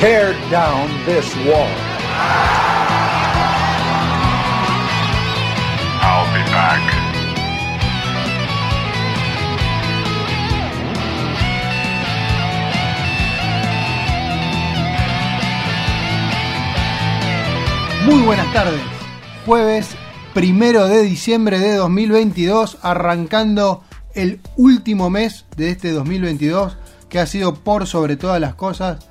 tear down this wall. I'll be back. Muy buenas tardes. Jueves primero de diciembre de 2022, arrancando el último mes de este 2022, que ha sido por sobre todas las cosas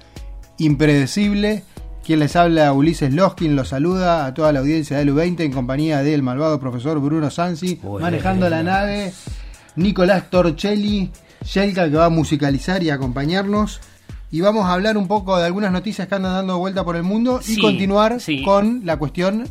impredecible. Quien les habla, Ulises Loskin, los saluda a toda la audiencia del U20 en compañía del malvado profesor Bruno Sansi, manejando la nave, Nicolás Torcelli, Shelka que va a musicalizar y acompañarnos. Y vamos a hablar un poco de algunas noticias que andan dando vuelta por el mundo y continuar sí. con la cuestión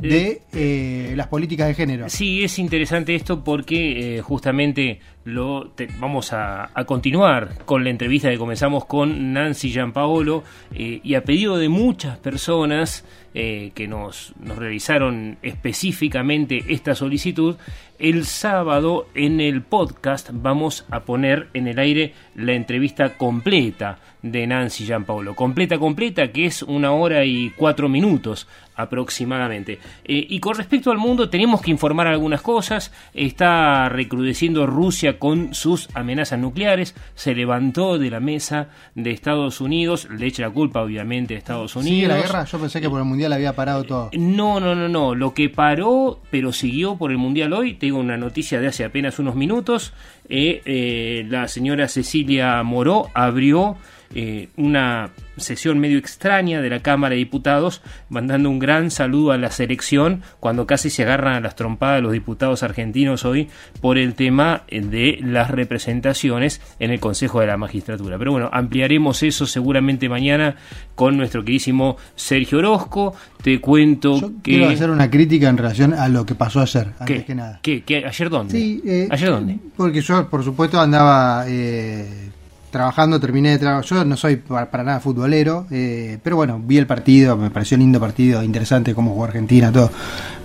de eh, las políticas de género. Sí, es interesante esto porque eh, justamente lo vamos a, a continuar con la entrevista que comenzamos con Nancy Giampaolo eh, y a pedido de muchas personas eh, que nos, nos realizaron específicamente esta solicitud, el sábado en el podcast vamos a poner en el aire la entrevista completa de Nancy Giampaolo. Completa, completa, que es una hora y cuatro minutos aproximadamente. Eh, y con respecto al mundo, tenemos que informar algunas cosas. Está recrudeciendo Rusia con sus amenazas nucleares. Se levantó de la mesa de Estados Unidos. Le echa la culpa, obviamente, a Estados Unidos. ¿Sigue la guerra? Yo pensé que por el había parado todo. No, no, no, no. Lo que paró, pero siguió por el Mundial hoy, tengo una noticia de hace apenas unos minutos. eh, eh, la señora Cecilia Moró abrió eh, una sesión medio extraña de la Cámara de Diputados, mandando un gran saludo a la selección cuando casi se agarran a las trompadas los diputados argentinos hoy por el tema eh, de las representaciones en el Consejo de la Magistratura. Pero bueno, ampliaremos eso seguramente mañana con nuestro queridísimo Sergio Orozco. Te cuento Yo que... quiero hacer una crítica en relación a lo que pasó ayer, antes ¿Qué? que nada. ¿Qué? ¿Qué? ¿Ayer dónde? Sí, eh, ¿Ayer dónde? Porque yo, por supuesto, andaba eh, trabajando, terminé de trabajar. Yo no soy para, para nada futbolero, eh, pero bueno, vi el partido, me pareció lindo partido, interesante cómo jugó Argentina, todo.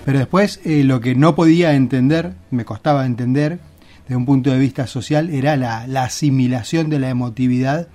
Pero después, eh, lo que no podía entender, me costaba entender, desde un punto de vista social, era la, la asimilación de la emotividad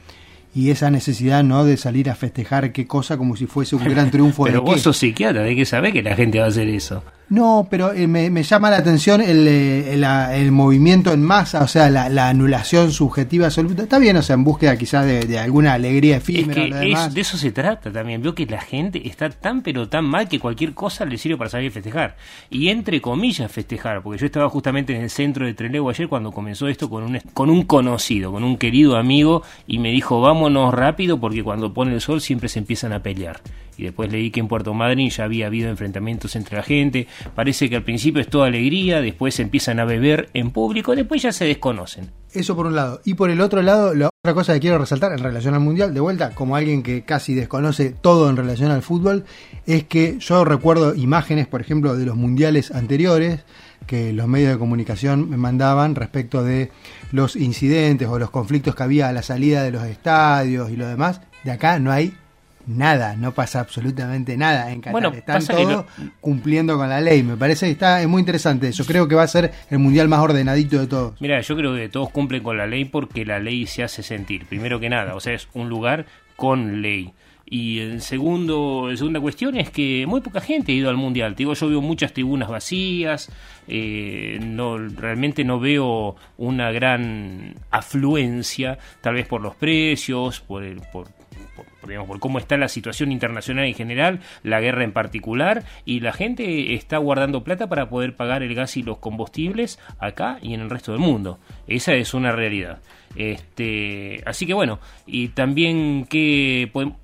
y esa necesidad no de salir a festejar qué cosa como si fuese un gran triunfo Pero de vos qué. sos psiquiatra, hay que saber que la gente va a hacer eso. No, pero eh, me, me llama la atención el, eh, el movimiento en masa, o sea, la, la anulación subjetiva absoluta. Está bien, o sea, en búsqueda quizás de, de alguna alegría Es efímera. es- de eso se trata también. Veo que la gente está tan pero tan mal que cualquier cosa le sirve para salir a festejar. Y entre comillas festejar, porque yo estaba justamente en el centro de Trelew ayer cuando comenzó esto con un, con un conocido, con un querido amigo, y me dijo vámonos rápido porque cuando pone el sol siempre se empiezan a pelear. Y después leí que en Puerto Madryn ya había habido enfrentamientos entre la gente. Parece que al principio es toda alegría, después empiezan a beber en público, después ya se desconocen. Eso por un lado. Y por el otro lado, la otra cosa que quiero resaltar en relación al Mundial, de vuelta, como alguien que casi desconoce todo en relación al fútbol, es que yo recuerdo imágenes, por ejemplo, de los Mundiales anteriores que los medios de comunicación me mandaban respecto de los incidentes o los conflictos que había a la salida de los estadios y lo demás. De acá no hay nada, no pasa absolutamente nada en Qatar. Bueno, Están todos cumpliendo con la ley. Me parece que está es muy interesante eso. Creo que va a ser el mundial más ordenadito de todos. Mira, yo creo que todos cumplen con la ley porque la ley se hace sentir, primero que nada, o sea, es un lugar con ley. Y el segundo, la segunda cuestión es que muy poca gente ha ido al mundial. Te digo, yo veo muchas tribunas vacías, eh, no realmente no veo una gran afluencia, tal vez por los precios, por el, por, por- por cómo está la situación internacional en general, la guerra en particular, y la gente está guardando plata para poder pagar el gas y los combustibles acá y en el resto del mundo. Esa es una realidad. Este, así que bueno, y también que podemos...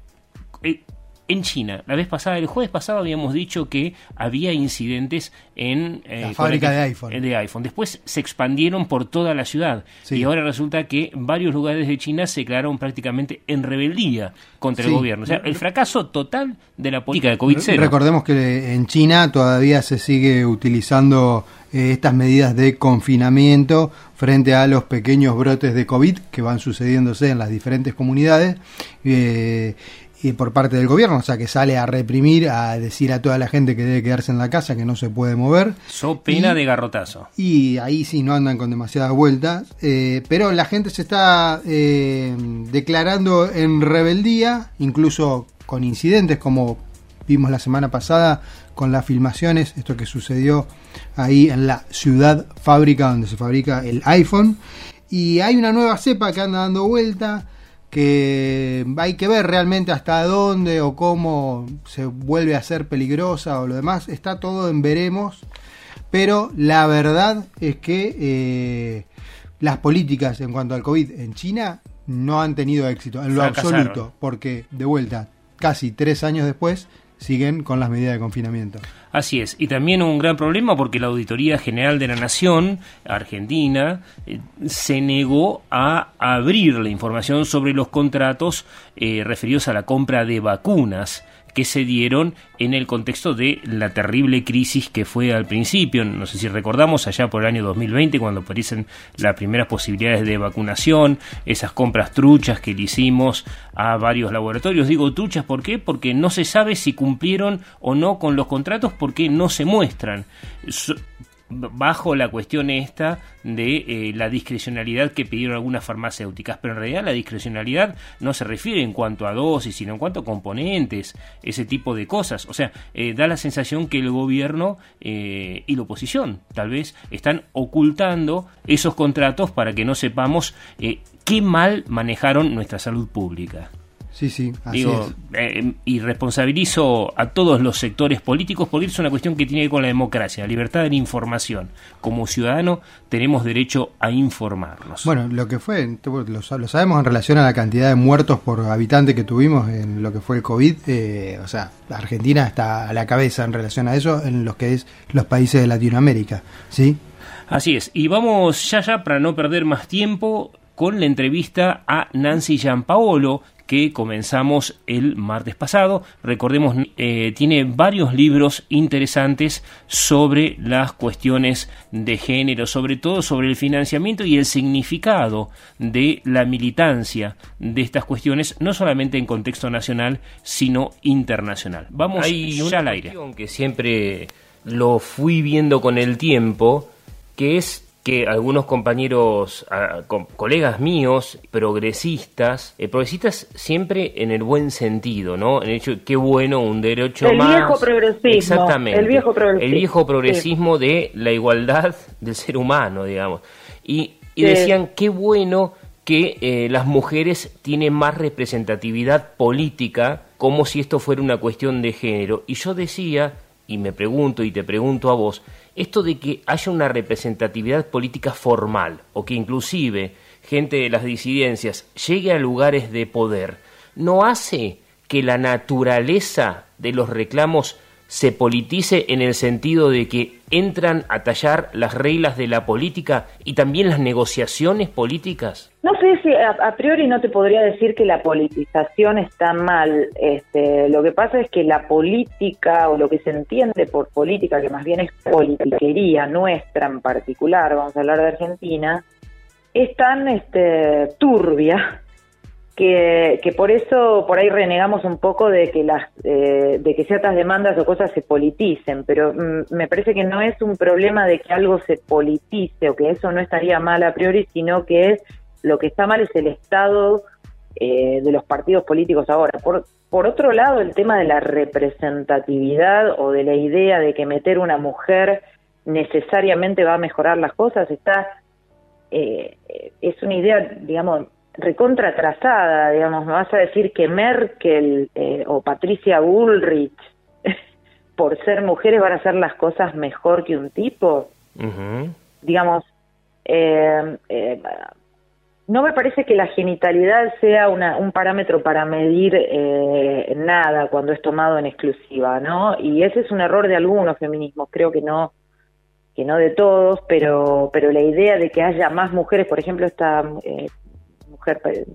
Eh, en China. La vez pasada, el jueves pasado habíamos dicho que había incidentes en eh, la fábrica de iPhone. de iPhone. Después se expandieron por toda la ciudad y ahora resulta que varios lugares de China se declararon prácticamente en rebeldía contra el gobierno. O sea, el fracaso total de la política de COVID-0. Recordemos que en China todavía se sigue utilizando eh, estas medidas de confinamiento frente a los pequeños brotes de COVID que van sucediéndose en las diferentes comunidades. Eh, y por parte del gobierno, o sea, que sale a reprimir, a decir a toda la gente que debe quedarse en la casa, que no se puede mover. So pena de garrotazo. Y ahí sí no andan con demasiadas vueltas, eh, pero la gente se está eh, declarando en rebeldía, incluso con incidentes como vimos la semana pasada con las filmaciones, esto que sucedió ahí en la ciudad fábrica donde se fabrica el iPhone. Y hay una nueva cepa que anda dando vuelta que hay que ver realmente hasta dónde o cómo se vuelve a ser peligrosa o lo demás, está todo en veremos, pero la verdad es que eh, las políticas en cuanto al COVID en China no han tenido éxito en lo absoluto, porque de vuelta, casi tres años después, siguen con las medidas de confinamiento. Así es, y también un gran problema porque la Auditoría General de la Nación, Argentina, eh, se negó a abrir la información sobre los contratos eh, referidos a la compra de vacunas que se dieron en el contexto de la terrible crisis que fue al principio. No sé si recordamos allá por el año 2020 cuando aparecen las primeras posibilidades de vacunación, esas compras truchas que le hicimos a varios laboratorios. Digo truchas, ¿por qué? Porque no se sabe si cumplieron o no con los contratos porque no se muestran bajo la cuestión esta de eh, la discrecionalidad que pidieron algunas farmacéuticas, pero en realidad la discrecionalidad no se refiere en cuanto a dosis, sino en cuanto a componentes, ese tipo de cosas. O sea, eh, da la sensación que el gobierno eh, y la oposición tal vez están ocultando esos contratos para que no sepamos qué mal manejaron nuestra salud pública. Sí, sí, así Digo, eh, y responsabilizo a todos los sectores políticos porque es una cuestión que tiene que ver con la democracia, la libertad de la información. Como ciudadano tenemos derecho a informarnos. Bueno, lo que fue, lo, sabemos en relación a la cantidad de muertos por habitante que tuvimos en lo que fue el COVID, eh, o sea, Argentina está a la cabeza en relación a eso en los que es los países de Latinoamérica, ¿sí? Así es, y vamos ya ya para no perder más tiempo con la entrevista a Nancy Giampaolo, que comenzamos el martes pasado. Recordemos, eh, tiene varios libros interesantes sobre las cuestiones de género, sobre todo sobre el financiamiento y el significado de la militancia de estas cuestiones, no solamente en contexto nacional, sino internacional. Vamos ya al aire. Que siempre lo fui viendo con el tiempo, que es que algunos compañeros, colegas míos, progresistas, eh, progresistas siempre en el buen sentido, ¿no? En el hecho, qué bueno, un derecho el más. Viejo progresismo, Exactamente. El viejo progresismo. El viejo progresismo de la igualdad del ser humano, digamos. Y, decían, qué bueno que eh, las mujeres tienen más representatividad política, como si esto fuera una cuestión de género. Y yo decía, y me pregunto y te pregunto a vos, esto de que haya una representatividad política formal o que inclusive gente de las disidencias llegue a lugares de poder, no hace que la naturaleza de los reclamos se politice en el sentido de que entran a tallar las reglas de la política y también las negociaciones políticas? No sé si a, priori no te podría decir que la politización está mal. Este, lo que pasa es que la política o lo que se entiende por política, que más bien es politiquería nuestra en particular, vamos a hablar de Argentina, es tan este, turbia que, por eso por ahí renegamos un poco de que las eh, de que ciertas demandas o cosas se politicen, pero mm, me parece que no es un problema de que algo se politice o que eso no estaría mal a priori, sino que es lo que está mal es el estado eh, de los partidos políticos ahora. Por, por otro lado, el tema de la representatividad o de la idea de que meter una mujer necesariamente va a mejorar las cosas está eh, es una idea, digamos, recontra atrasada, digamos, me vas a decir que Merkel eh, o Patricia Bullrich, por ser mujeres, van a hacer las cosas mejor que un tipo. Digamos, eh, eh, no me parece que la genitalidad sea una, un parámetro para medir eh, nada cuando es tomado en exclusiva, ¿no? Y ese es un error de algunos feminismos, creo que no que no de todos, pero pero la idea de que haya más mujeres, por ejemplo, esta eh, mujer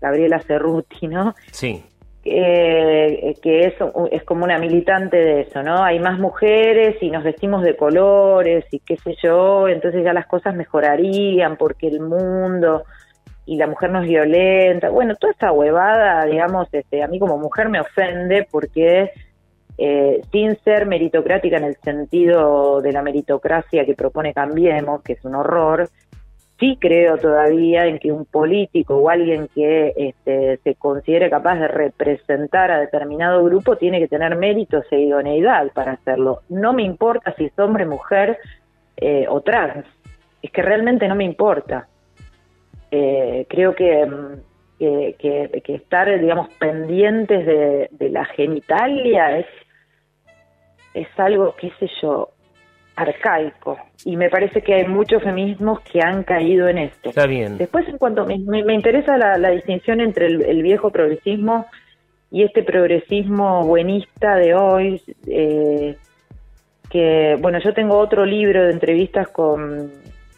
Gabriela Cerruti, ¿no? Sí. Eh, que es, es como una militante de eso, ¿no? Hay más mujeres y nos vestimos de colores y qué sé yo, entonces ya las cosas mejorarían porque el mundo y la mujer no es violenta. Bueno, toda esta huevada, digamos, este, a mí como mujer me ofende porque eh, sin ser meritocrática en el sentido de la meritocracia que propone Cambiemos, que es un horror, sí creo todavía en que un político o alguien que este, se considere capaz de representar a determinado grupo tiene que tener méritos e idoneidad para hacerlo. No me importa si es hombre, mujer eh, o trans, es que realmente no me importa eh, creo que, que, que, estar, digamos, pendientes de, de, la genitalia es, es algo, qué sé yo, arcaico. Y me parece que hay muchos feminismos que han caído en esto. Está bien. Después, en cuanto me, me, interesa la, la, distinción entre el, el, viejo progresismo y este progresismo buenista de hoy, eh, que, bueno, yo tengo otro libro de entrevistas con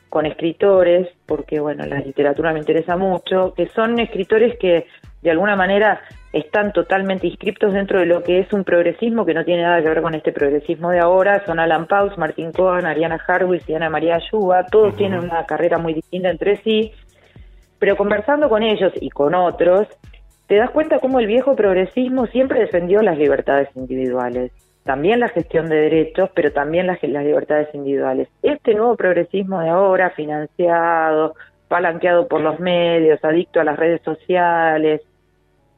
con escritores, porque bueno, la literatura me interesa mucho, que son escritores que de alguna manera están totalmente inscriptos dentro de lo que es un progresismo que no tiene nada que ver con este progresismo de ahora, son Alan Paus, Martin Cohen, Ariana Harwitz y Ana María Ayuba, todos tienen una carrera muy distinta entre sí, pero conversando con ellos y con otros, te das cuenta cómo el viejo progresismo siempre defendió las libertades individuales también la gestión de derechos, pero también las, las libertades individuales. Este nuevo progresismo de ahora, financiado, palanqueado por los medios, adicto a las redes sociales,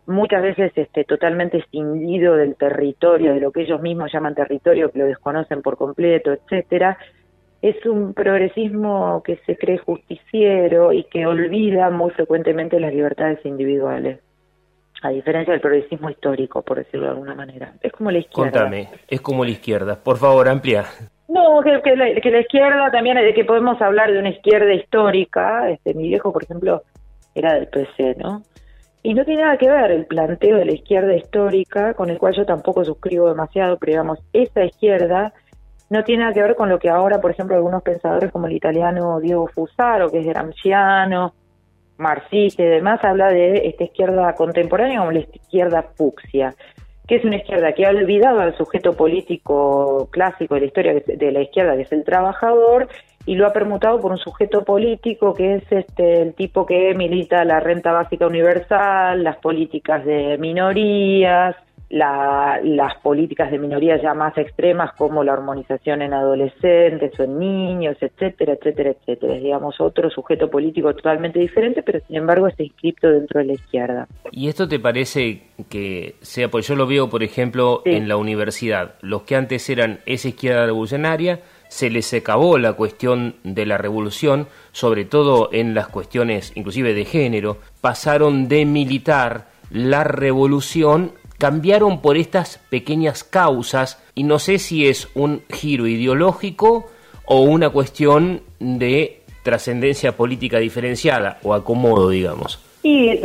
muchas veces este, totalmente escindido del territorio, de lo que ellos mismos llaman territorio, que lo desconocen por completo, etcétera, es un progresismo que se cree justiciero y que olvida muy frecuentemente las libertades individuales a diferencia del progresismo histórico, por decirlo de alguna manera. Es como la izquierda. Contame, es como la izquierda. Por favor, amplia. No, que, la izquierda también, de que podemos hablar de una izquierda histórica. Este, mi viejo, por ejemplo, era del PC, ¿no? Y no tiene nada que ver el planteo de la izquierda histórica, con el cual yo tampoco suscribo demasiado, pero digamos, esa izquierda no tiene nada que ver con lo que ahora, por ejemplo, algunos pensadores como el italiano Diego Fusaro, que es gramsciano, marxista y demás, habla de esta izquierda contemporánea como la izquierda fucsia, que es una izquierda que ha olvidado al sujeto político clásico de la historia de la izquierda, que es el trabajador, y lo ha permutado por un sujeto político que es este el tipo que milita la renta básica universal, las políticas de minorías, la, las políticas de minorías ya más extremas como la hormonización en adolescentes o en niños, etcétera, etcétera, etcétera. Es, digamos, otro sujeto político totalmente diferente, pero sin embargo está inscripto dentro de la izquierda. ¿Y esto te parece que sea, pues yo lo veo, por ejemplo, en la universidad, los que antes eran esa izquierda revolucionaria, se les acabó la cuestión de la revolución, sobre todo en las cuestiones inclusive de género, pasaron de militar la revolución cambiaron por estas pequeñas causas y no sé si es un giro ideológico o una cuestión de trascendencia política diferenciada o acomodo, digamos. Y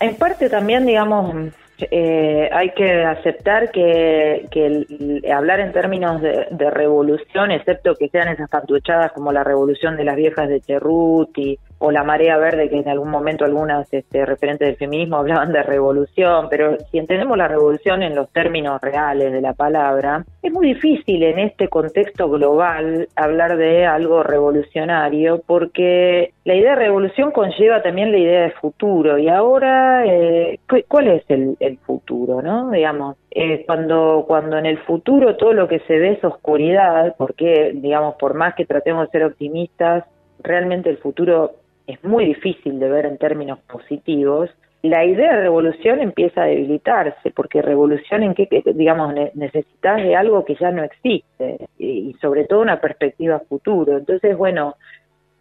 en parte también, digamos, eh, hay que aceptar que, que hablar en términos de, de, revolución, excepto que sean esas pantuchadas como la revolución de las viejas de Cerruti o la marea verde, que en algún momento algunas este, referentes del feminismo hablaban de revolución, pero si entendemos la revolución en los términos reales de la palabra, es muy difícil en este contexto global hablar de algo revolucionario, porque la idea de revolución conlleva también la idea de futuro, y ahora, eh, ¿cuál es el, el, futuro, no? Digamos, eh, cuando, cuando en el futuro todo lo que se ve es oscuridad, porque, digamos, por más que tratemos de ser optimistas, realmente el futuro es muy difícil de ver en términos positivos, la idea de revolución empieza a debilitarse, porque revolución en qué, digamos, necesitas de algo que ya no existe, y sobre todo una perspectiva futuro. Entonces, bueno,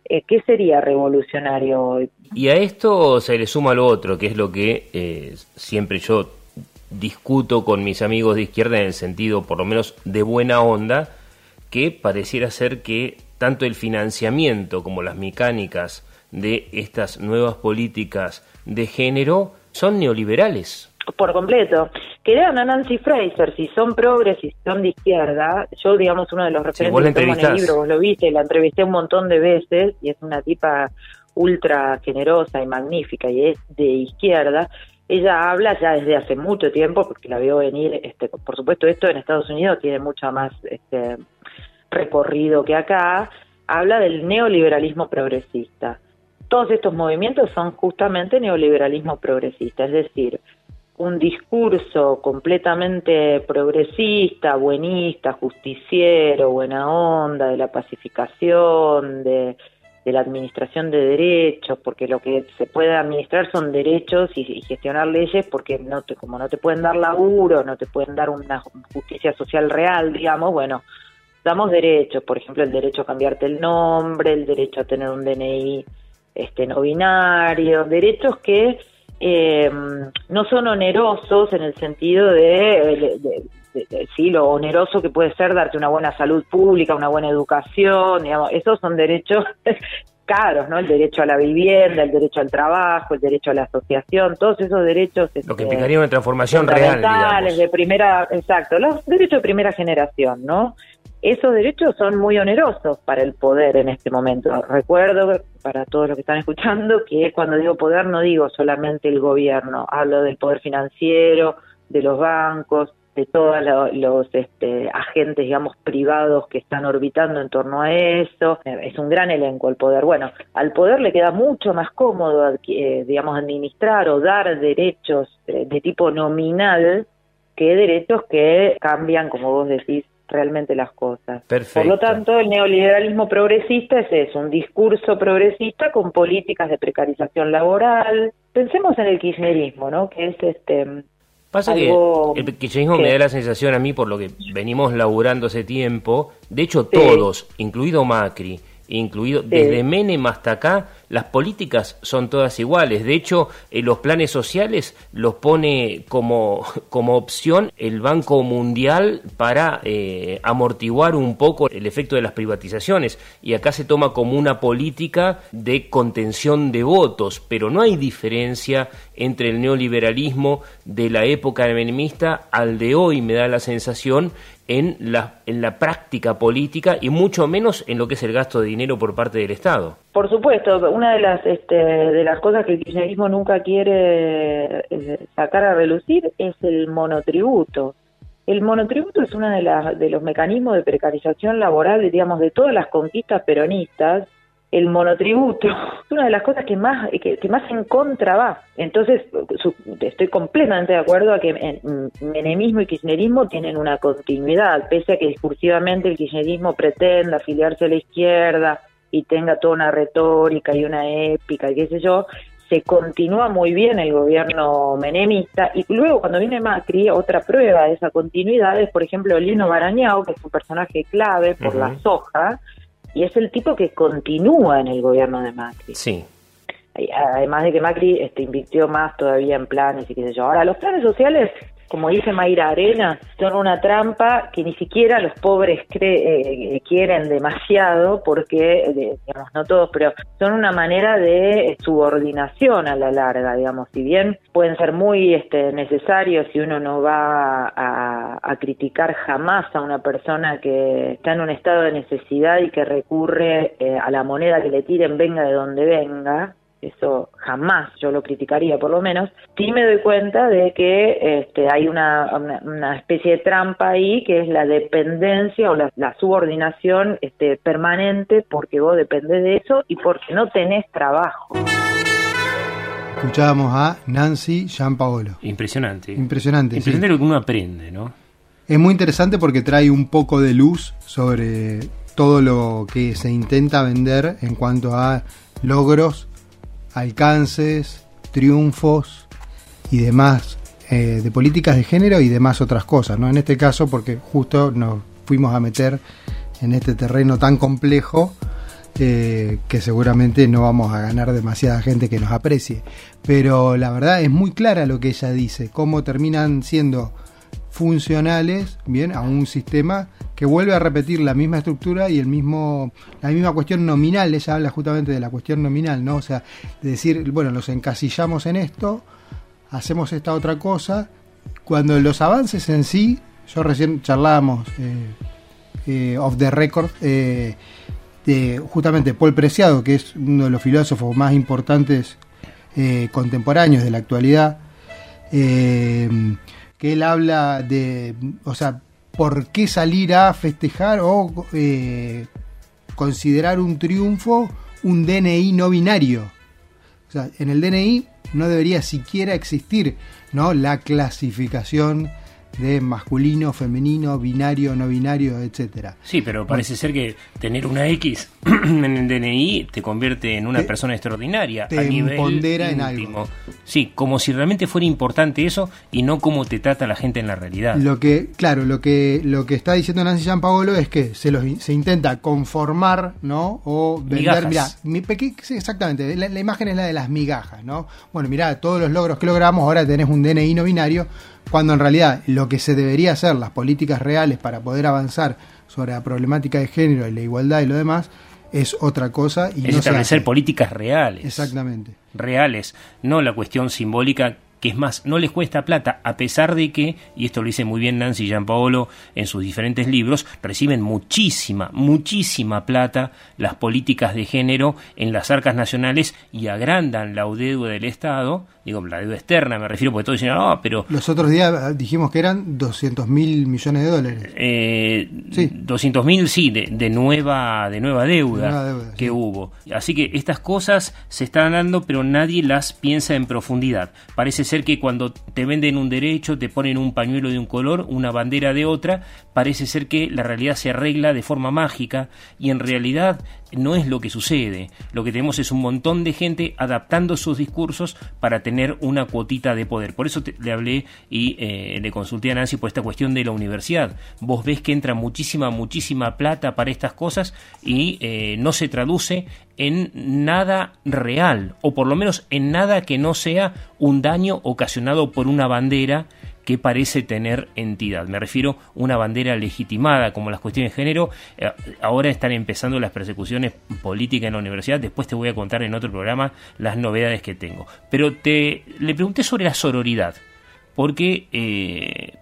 eh, ¿qué sería revolucionario hoy? Y a esto se le suma lo otro, que es lo que eh, siempre yo discuto con mis amigos de izquierda en el sentido, por lo menos, de buena onda, que pareciera ser que tanto el financiamiento como las mecánicas de estas nuevas políticas de género son neoliberales. Por completo. Que lean a Nancy Fraser, si son progres, si son de izquierda, yo digamos uno de los referentes que en el libro, vos lo viste, la entrevisté un montón de veces y es una tipa ultra generosa y magnífica y es de izquierda, ella habla ya desde hace mucho tiempo, porque la vio venir, este, por supuesto esto en Estados Unidos tiene mucho más este, recorrido que acá, habla del neoliberalismo progresista. Todos estos movimientos son justamente neoliberalismo progresista, es decir, un discurso completamente progresista, buenista, justiciero, buena onda, de la pacificación, de, la administración de derechos, porque lo que se puede administrar son derechos y, gestionar leyes, porque no te, como no te pueden dar laburo, no te pueden dar una justicia social real, digamos, bueno, damos derechos, por ejemplo, el derecho a cambiarte el nombre, el derecho a tener un DNI este, no binario, derechos que eh, no son onerosos en el sentido de, sí, lo oneroso que puede ser darte una buena salud pública, una buena educación, digamos, esos son derechos caros, ¿no? El derecho a la vivienda, el derecho al trabajo, el derecho a la asociación, todos esos derechos. Lo que este, implicaría una transformación real. Digamos. de primera, exacto, los derechos de primera generación, ¿no? Esos derechos son muy onerosos para el poder en este momento. Recuerdo para todos los que están escuchando que cuando digo poder no digo solamente el gobierno, hablo del poder financiero, de los bancos, de todos los este, agentes, digamos, privados que están orbitando en torno a eso. Es un gran elenco el poder. Bueno, al poder le queda mucho más cómodo, eh, digamos, administrar o dar derechos eh, de tipo nominal que derechos que cambian, como vos decís, realmente las cosas. Por lo tanto, el neoliberalismo progresista es eso, un discurso progresista con políticas de precarización laboral. Pensemos en el kirchnerismo, ¿no? Que es este Pasa que el kirchnerismo me da la sensación a mí, por lo que venimos laburando hace tiempo, de hecho todos, incluido Macri, incluido desde Menem hasta acá, las políticas son todas iguales. De hecho, en los planes sociales los pone como, como opción el Banco Mundial para eh, amortiguar un poco el efecto de las privatizaciones. Y acá se toma como una política de contención de votos, pero no hay diferencia entre el neoliberalismo de la época menemista al de hoy, me da la sensación, en la, en la práctica política y mucho menos en lo que es el gasto de dinero por parte del Estado. Por supuesto, una de las este, de las cosas que el kirchnerismo nunca quiere eh, sacar a relucir es el monotributo. El monotributo es uno de, las, de los mecanismos de precarización laboral, digamos, de todas las conquistas peronistas el monotributo es una de las cosas que más que, más en contra va. Entonces, estoy completamente de acuerdo a que menemismo y kirchnerismo tienen una continuidad, pese a que discursivamente el kirchnerismo pretenda afiliarse a la izquierda y tenga toda una retórica y una épica y qué sé yo, se continúa muy bien el gobierno menemista y luego cuando viene Macri, otra prueba de esa continuidad es, por ejemplo, Lino Barañao, que es un personaje clave por la soja, y es el tipo que continúa en el gobierno de Macri. Sí. Además de que Macri este, invirtió más todavía en planes y qué sé yo. Ahora, los planes sociales como dice Mayra Arena, son una trampa que ni siquiera los pobres eh, eh, quieren demasiado, porque, eh, digamos, no todos, pero son una manera de subordinación a la larga, digamos, si bien pueden ser muy este, necesarios y uno no va a, a criticar jamás a una persona que está en un estado de necesidad y que recurre a la moneda que le tiren, venga de donde venga, eso jamás yo lo criticaría por lo menos, sí me doy cuenta de que este, hay una, una, especie de trampa ahí que es la dependencia o la, subordinación este, permanente porque vos dependés de eso y porque no tenés trabajo. Escuchábamos a Nancy Paolo Impresionante. Impresionante. Impresionante lo que uno aprende, ¿no? Es muy interesante porque trae un poco de luz sobre todo lo que se intenta vender en cuanto a logros alcances, triunfos y demás eh, de políticas de género y demás otras cosas, ¿no? En este caso, porque justo nos fuimos a meter en este terreno tan complejo eh, que seguramente no vamos a ganar demasiada gente que nos aprecie. Pero la verdad es muy clara lo que ella dice, cómo terminan siendo funcionales bien a un sistema que vuelve a repetir la misma estructura y el mismo la misma cuestión nominal. Ella habla justamente de la cuestión nominal no o sea de decir bueno los encasillamos en esto hacemos esta otra cosa. Cuando los avances en sí yo recién charlábamos eh, eh, off the record eh, de justamente Paul Preciado que es uno de los filósofos más importantes eh, contemporáneos de la actualidad que él habla de, o sea, por qué salir a festejar o eh, considerar un triunfo un DNI no binario. O sea, en el DNI no debería siquiera existir ¿no? la clasificación de masculino, femenino, binario, no binario, etcétera. Sí, pero parece ser que tener una X en el DNI te convierte en una Te- persona extraordinaria te a nivel empodera en algo. Sí, como si realmente fuera importante eso y no cómo te trata la gente en la realidad. Lo que, claro, lo que, lo que está diciendo Nancy Gianpaolo es que se los se intenta conformar, ¿no? O vender, mirá, mi sí, exactamente, la, la imagen es la de las migajas, ¿no? Bueno, mirá, todos los logros que logramos, ahora tenés un DNI no binario, cuando en realidad lo que se debería hacer, las políticas reales para poder avanzar sobre la problemática de género y la igualdad y lo demás, es otra cosa y es no establecer políticas reales. Exactamente. reales, no la cuestión simbólica es más, no les cuesta plata, a pesar de que, y esto lo dice muy bien Nancy Gianpaolo en sus diferentes libros, reciben muchísima, muchísima plata las políticas de género en las arcas nacionales y agrandan la deuda del Estado, digo, la deuda externa me refiero, porque todos dicen, no, pero Los otros días eh, dijimos que eran 200 mil millones de dólares. eh, 200 mil sí de, de nueva de nueva deuda, De nueva deuda, que hubo. Así que estas cosas se están dando pero nadie las piensa en profundidad. Parece ser que cuando te venden un derecho te ponen un pañuelo de un color una bandera de otra parece ser que la realidad se arregla de forma mágica y en realidad no es lo que sucede. Lo que tenemos es un montón de gente adaptando sus discursos para tener una cuotita de poder. Por eso le hablé y eh, le consulté a Nancy por esta cuestión de la universidad. Vos ves que entra muchísima, muchísima plata para estas cosas y eh, no se traduce en nada real, o por lo menos en nada que no sea un daño ocasionado por una bandera que parece tener entidad. Me refiero a una bandera legitimada, como las cuestiones de género. Eh, ahora están empezando las persecuciones políticas en la universidad. Después te voy a contar en otro programa las novedades que tengo. Pero te le pregunté sobre la sororidad, porque eh,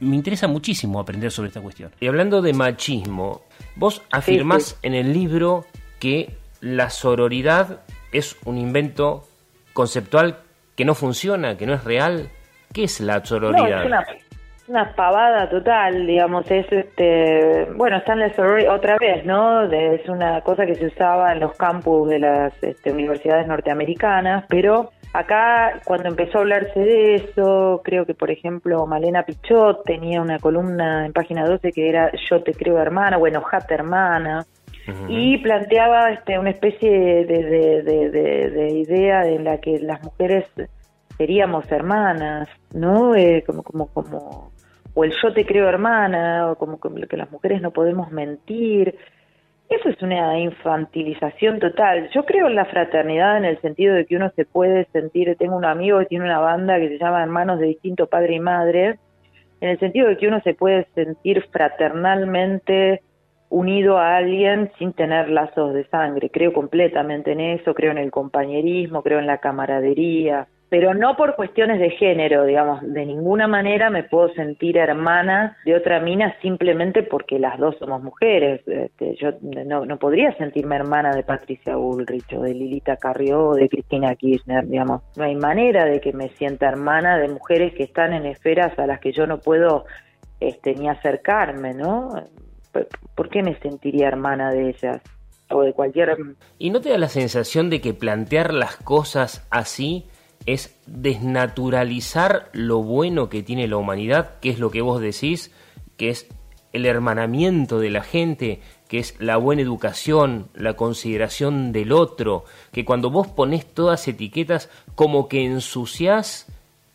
me interesa muchísimo aprender sobre esta cuestión. Y hablando de machismo, vos afirmás en el libro que la sororidad es un invento conceptual que no funciona, que no es real. ¿Qué es la No, sororidad? es una, una pavada total, digamos, es este, bueno, está en la sorority otra vez, ¿no? De- es una cosa que se usaba en los campus de las este, universidades norteamericanas, pero acá cuando empezó a hablarse de eso, creo que por ejemplo Malena Pichot tenía una columna en página 12 que era Yo te creo hermana, bueno, Jata hermana, y planteaba este, una especie de- de- de idea en la que las mujeres seríamos hermanas, ¿no? Eh, como, como, como, o el yo te creo hermana, o como, como que las mujeres no podemos mentir. Eso es una infantilización total. Yo creo en la fraternidad en el sentido de que uno se puede sentir, tengo un amigo que tiene una banda que se llama Hermanos de Distinto Padre y Madre, en el sentido de que uno se puede sentir fraternalmente unido a alguien sin tener lazos de sangre. Creo completamente en eso, creo en el compañerismo, creo en la camaradería, pero no por cuestiones de género, digamos, de ninguna manera me puedo sentir hermana de otra mina simplemente porque las dos somos mujeres. Este, yo no, podría sentirme hermana de Patricia Bullrich o de Lilita Carrió o de Cristina Kirchner, digamos. No hay manera de que me sienta hermana de mujeres que están en esferas a las que yo no puedo este, ni acercarme, ¿no? ¿Por- ¿Por qué me sentiría hermana de ellas? O de cualquier... ¿Y no te da la sensación de que plantear las cosas así es desnaturalizar lo bueno que tiene la humanidad, que es lo que vos decís, que es el hermanamiento de la gente, que es la buena educación, la consideración del otro, que cuando vos ponés todas etiquetas como que ensuciás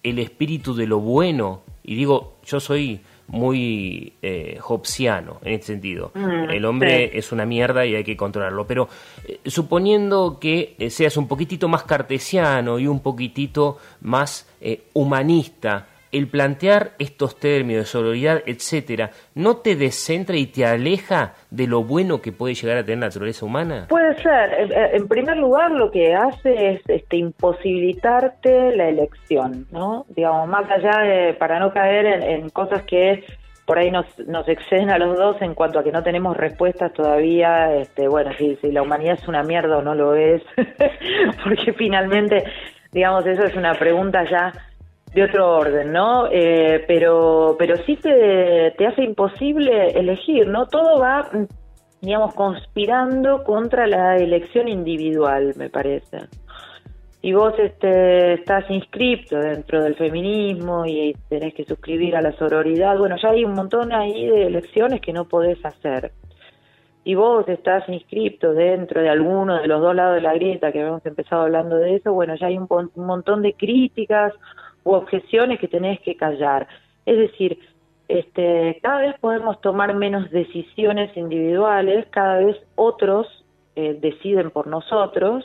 el espíritu de lo bueno, y digo, yo soy muy eh, hobbesiano en este sentido. Mm, El hombre sí. es una mierda y hay que controlarlo. Pero eh, suponiendo que eh, seas un poquitito más cartesiano y un poquitito más eh, humanista, el plantear estos términos de sororidad, etcétera, ¿no te descentra y te aleja de lo bueno que puede llegar a tener la naturaleza humana? Puede ser. En- En primer lugar, lo que hace es este, imposibilitarte la elección, ¿no? Digamos, más allá de, para no caer en, en cosas que por ahí nos, nos exceden a los dos en cuanto a que no tenemos respuestas todavía, este, bueno, si, si la humanidad es una mierda o no lo es, porque finalmente, digamos, eso es una pregunta ya de otro orden, ¿no? Eh, pero, pero sí te, te hace imposible elegir, ¿no? Todo va, digamos, conspirando contra la elección individual, me parece. Y vos este, estás inscripto dentro del feminismo y tenés que suscribir a la sororidad, bueno, ya hay un montón ahí de elecciones que no podés hacer. Y vos estás inscripto dentro de alguno de los dos lados de la grieta, que habíamos empezado hablando de eso, bueno, ya hay un, un montón de críticas u objeciones que tenés que callar. Es decir, este, cada vez podemos tomar menos decisiones individuales, cada vez otros eh, deciden por nosotros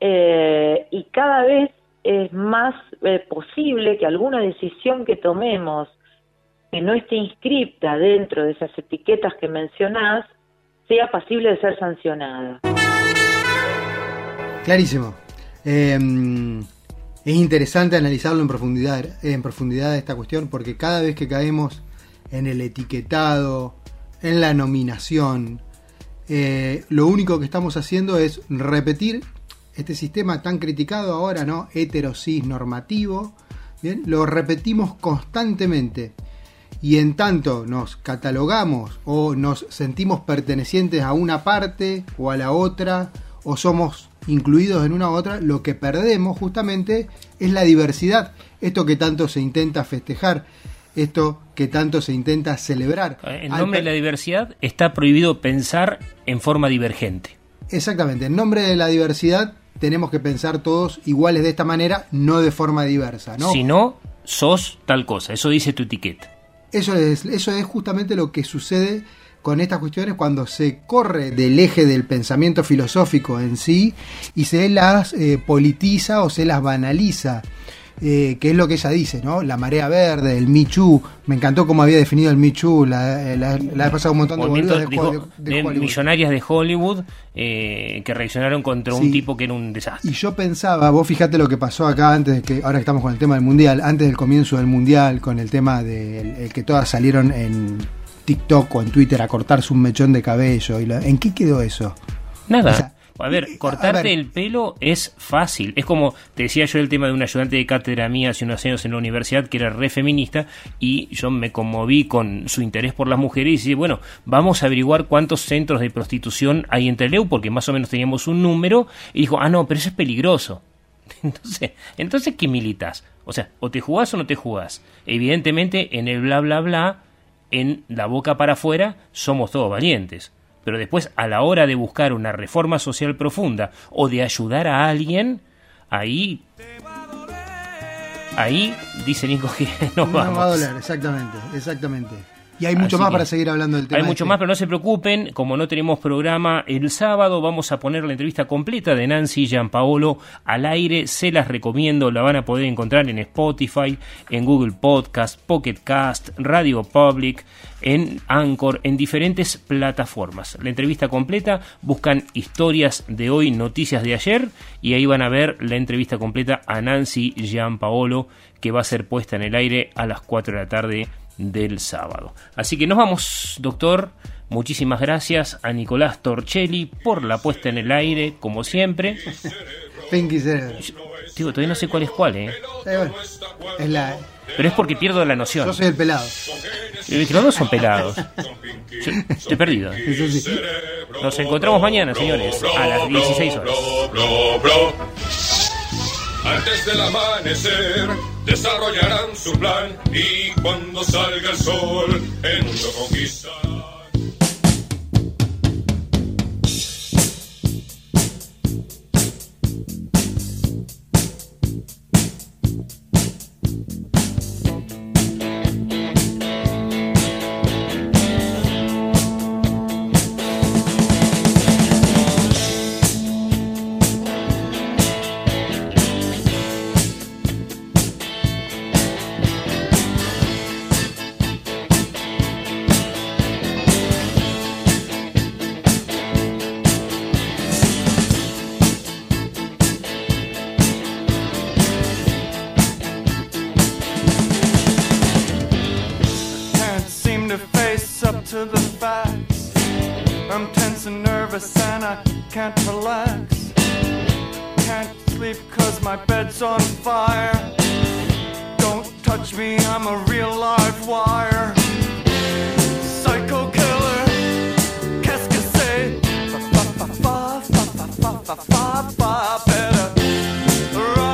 eh, y cada vez es más eh, posible que alguna decisión que tomemos que no esté inscripta dentro de esas etiquetas que mencionás sea pasible de ser sancionada. Clarísimo. Es interesante analizarlo en profundidad, en profundidad esta cuestión, porque cada vez que caemos en el etiquetado, en la nominación, eh, lo único que estamos haciendo es repetir este sistema tan criticado ahora, ¿no? Heterosis normativo. Bien, lo repetimos constantemente. Y en tanto nos catalogamos o nos sentimos pertenecientes a una parte o a la otra, o somos incluidos en una u otra, lo que perdemos justamente es la diversidad. Esto que tanto se intenta festejar, esto que tanto se intenta celebrar. En Al nombre de la diversidad está prohibido pensar en forma divergente. Exactamente, en nombre de la diversidad tenemos que pensar todos iguales de esta manera, no de forma diversa. ¿no? Si no, sos tal cosa. Eso dice tu etiqueta. Eso es, eso es justamente lo que sucede con estas cuestiones cuando se corre del eje del pensamiento filosófico en sí y se las eh, politiza o se las banaliza. eh, que es lo que ella dice, ¿no? La marea verde, el Michu. Me encantó cómo había definido el Michu. La, la, la he pasado un montón de boludos de, dijo, de millonarias de Hollywood eh, que reaccionaron contra un tipo que era un desastre. Y yo pensaba, vos fíjate lo que pasó acá antes de que, ahora que estamos con el tema del mundial, antes del comienzo del mundial, con el tema del el que todas salieron en TikTok o en Twitter a cortarse un mechón de cabello. Y la- ¿En qué quedó eso? Nada. O sea, a ver, cortarte ver. el pelo es fácil. Es como te decía yo el tema de un ayudante de cátedra mía hace unos años en la universidad que era re feminista y yo me conmoví con su interés por las mujeres y dije, bueno, vamos a averiguar cuántos centros de prostitución hay en Trelew porque más o menos teníamos un número y dijo, ah, no, pero eso es peligroso. Entonces, entonces ¿qué militas? O sea, o te jugás o no te jugás. Evidentemente, en el bla bla bla, en la boca para afuera, somos todos valientes. Pero después, a la hora de buscar una reforma social profunda o de ayudar a alguien, ahí. Ahí dice Nico que nos No vamos. va a doler, exactamente, exactamente. Y hay mucho Así más para seguir hablando del tema. Hay mucho este. más, pero no se preocupen, como no tenemos programa el sábado, vamos a poner la entrevista completa de Nancy Gianpaolo al aire, se las recomiendo, la van a poder encontrar en Spotify, en Google Podcast, Pocket Cast, Radio Public, en Anchor, en diferentes plataformas. La entrevista completa, buscan historias de hoy, noticias de ayer, y ahí van a ver la entrevista completa a Nancy Gianpaolo, que va a ser puesta en el aire a las 4 de la tarde del sábado. Así que nos vamos, doctor. Muchísimas gracias a Nicolás Torcelli por la puesta en el aire, como siempre. Pinky Cerebro. Digo, todavía no sé cuál es cuál, ¿eh? Eh, bueno, es la, Pero es porque pierdo la noción. yo soy el pelado. Los dos son pelados. Yo estoy perdido. Eso sí. Nos encontramos mañana, señores, a las 16 horas. Antes del amanecer desarrollarán su plan y cuando salga el sol el mundo conquistará. I'm tense and nervous and I can't relax. Can't sleep cause my bed's on fire. Don't touch me, I'm a real live wire. Psycho killer, qu'est-ce que c'est? Fa fa fa fa fa fa fa fa better. Right